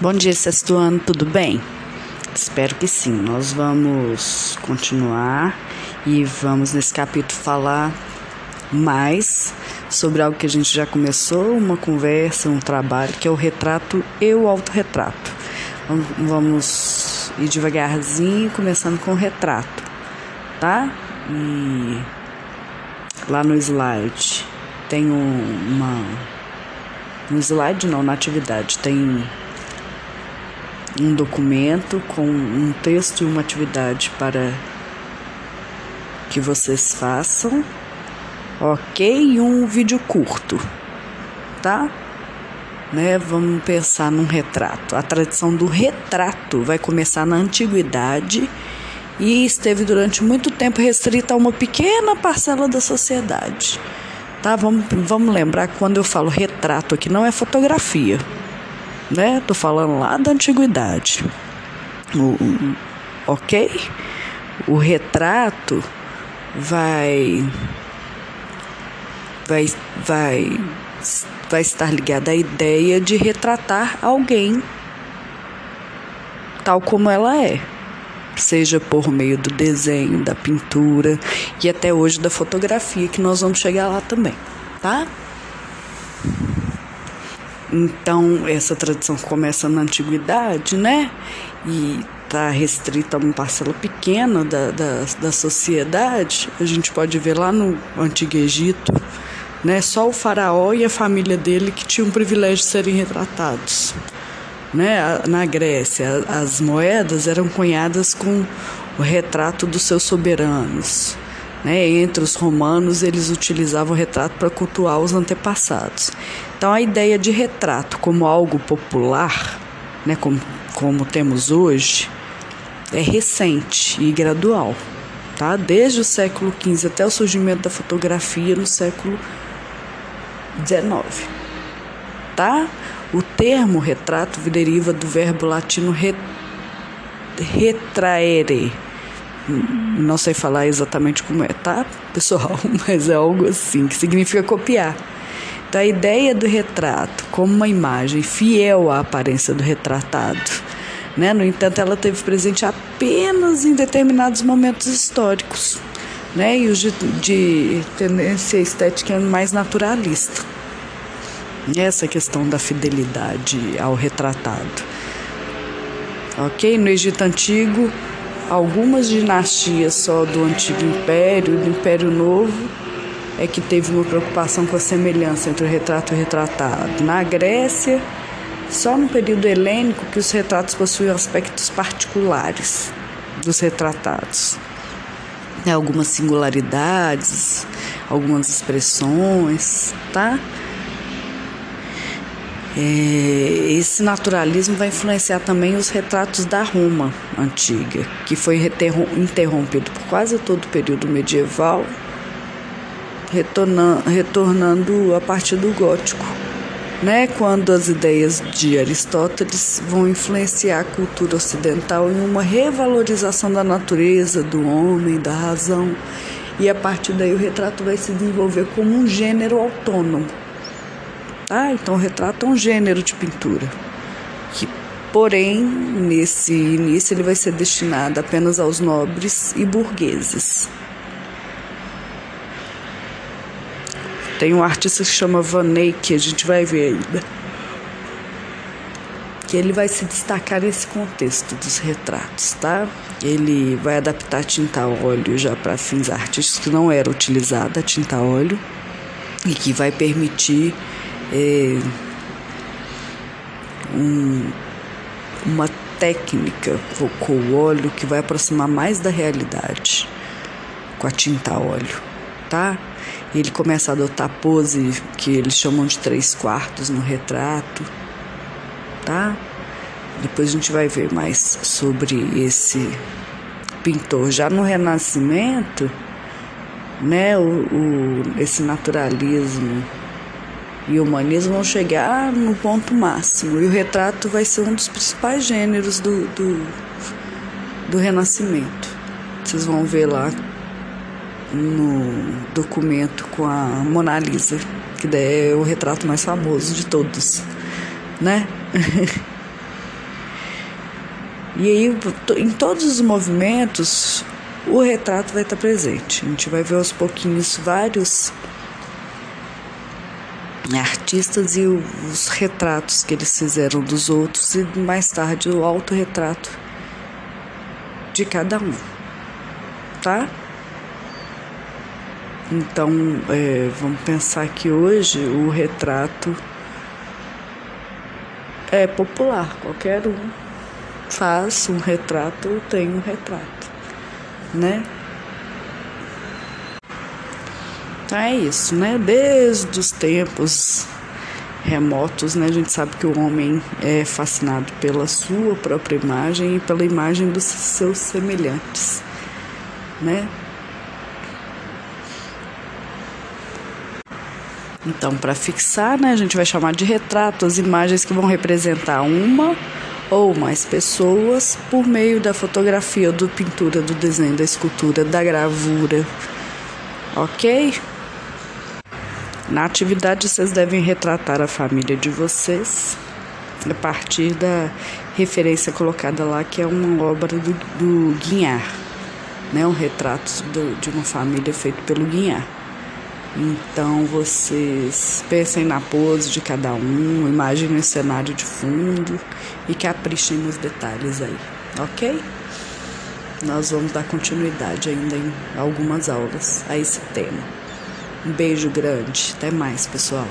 Bom dia, sexto ano, tudo bem? Espero que sim. Nós vamos continuar e vamos nesse capítulo falar mais sobre algo que a gente já começou, uma conversa, um trabalho, que é o retrato e o autorretrato. Vamos ir devagarzinho, começando com o retrato, tá? E lá no slide tem uma. No slide não, na atividade tem um documento com um texto e uma atividade para que vocês façam, ok? E um vídeo curto, tá? Né? Vamos pensar num retrato. A tradição do retrato vai começar na antiguidade e esteve durante muito tempo restrita a uma pequena parcela da sociedade. Tá? Vamos, vamos lembrar que quando eu falo retrato aqui não é fotografia né? Tô falando lá da antiguidade. O, ok? O retrato vai vai vai vai estar ligado à ideia de retratar alguém tal como ela é, seja por meio do desenho, da pintura e até hoje da fotografia, que nós vamos chegar lá também, tá? Então, essa tradição começa na antiguidade, né? E está restrita a uma parcela pequena da, da, da sociedade. A gente pode ver lá no Antigo Egito, né? Só o faraó e a família dele que tinham o privilégio de serem retratados. Né? Na Grécia, as moedas eram cunhadas com o retrato dos seus soberanos. Né? Entre os romanos, eles utilizavam o retrato para cultuar os antepassados. Então, a ideia de retrato como algo popular, né? como, como temos hoje, é recente e gradual. Tá? Desde o século XV até o surgimento da fotografia no século XIX. Tá? O termo retrato deriva do verbo latino re, retraere, não sei falar exatamente como é, tá, pessoal? Mas é algo assim, que significa copiar. Então, a ideia do retrato como uma imagem fiel à aparência do retratado. Né? No entanto, ela teve presente apenas em determinados momentos históricos, né? e os de, de tendência estética mais naturalista. Essa questão da fidelidade ao retratado. Ok? No Egito Antigo, algumas dinastias só do Antigo Império, do Império Novo, é que teve uma preocupação com a semelhança entre o retrato e o retratado. Na Grécia, só no período helênico que os retratos possuíam aspectos particulares dos retratados. Algumas singularidades, algumas expressões, tá? É, esse naturalismo vai influenciar também os retratos da Roma antiga, que foi interrompido por quase todo o período medieval, retornando, a partir do gótico, né? quando as ideias de Aristóteles vão influenciar a cultura ocidental em uma revalorização da natureza, do homem, da razão, e a partir daí o retrato vai se desenvolver como um gênero autônomo ah, então o retrato é um gênero de pintura. Que, porém, nesse início ele vai ser destinado apenas aos nobres e burgueses. Tem um artista que se chama Van que a gente vai ver ainda. Que ele vai se destacar nesse contexto dos retratos, tá? Ele vai adaptar tinta a óleo já para fins artísticos que não era utilizada a tinta óleo e que vai permitir é, um, uma técnica com o óleo que vai aproximar mais da realidade com a tinta óleo, tá? Ele começa a adotar pose que eles chamam de três quartos no retrato, tá? Depois a gente vai ver mais sobre esse pintor. Já no Renascimento, né, o, o esse naturalismo e o humanismo vão chegar no ponto máximo. E o retrato vai ser um dos principais gêneros do, do, do Renascimento. Vocês vão ver lá no documento com a Mona Lisa, que é o retrato mais famoso de todos, né? E aí, em todos os movimentos, o retrato vai estar presente. A gente vai ver aos pouquinhos vários artistas e os retratos que eles fizeram dos outros e mais tarde o autorretrato de cada um, tá? Então, é, vamos pensar que hoje o retrato é popular, qualquer um faz um retrato, tem um retrato, né? Então é isso, né? Desde os tempos remotos, né? A gente sabe que o homem é fascinado pela sua própria imagem e pela imagem dos seus semelhantes, né? Então, para fixar, né, a gente vai chamar de retrato as imagens que vão representar uma ou mais pessoas por meio da fotografia, do pintura, do desenho, da escultura, da gravura. Ok? Na atividade, vocês devem retratar a família de vocês a partir da referência colocada lá, que é uma obra do, do Guinhar, né? um retrato do, de uma família feito pelo Guinhar. Então vocês pensem na pose de cada um, imaginem o cenário de fundo e caprichem nos detalhes aí, ok? Nós vamos dar continuidade ainda em algumas aulas a esse tema. Um beijo grande, até mais, pessoal.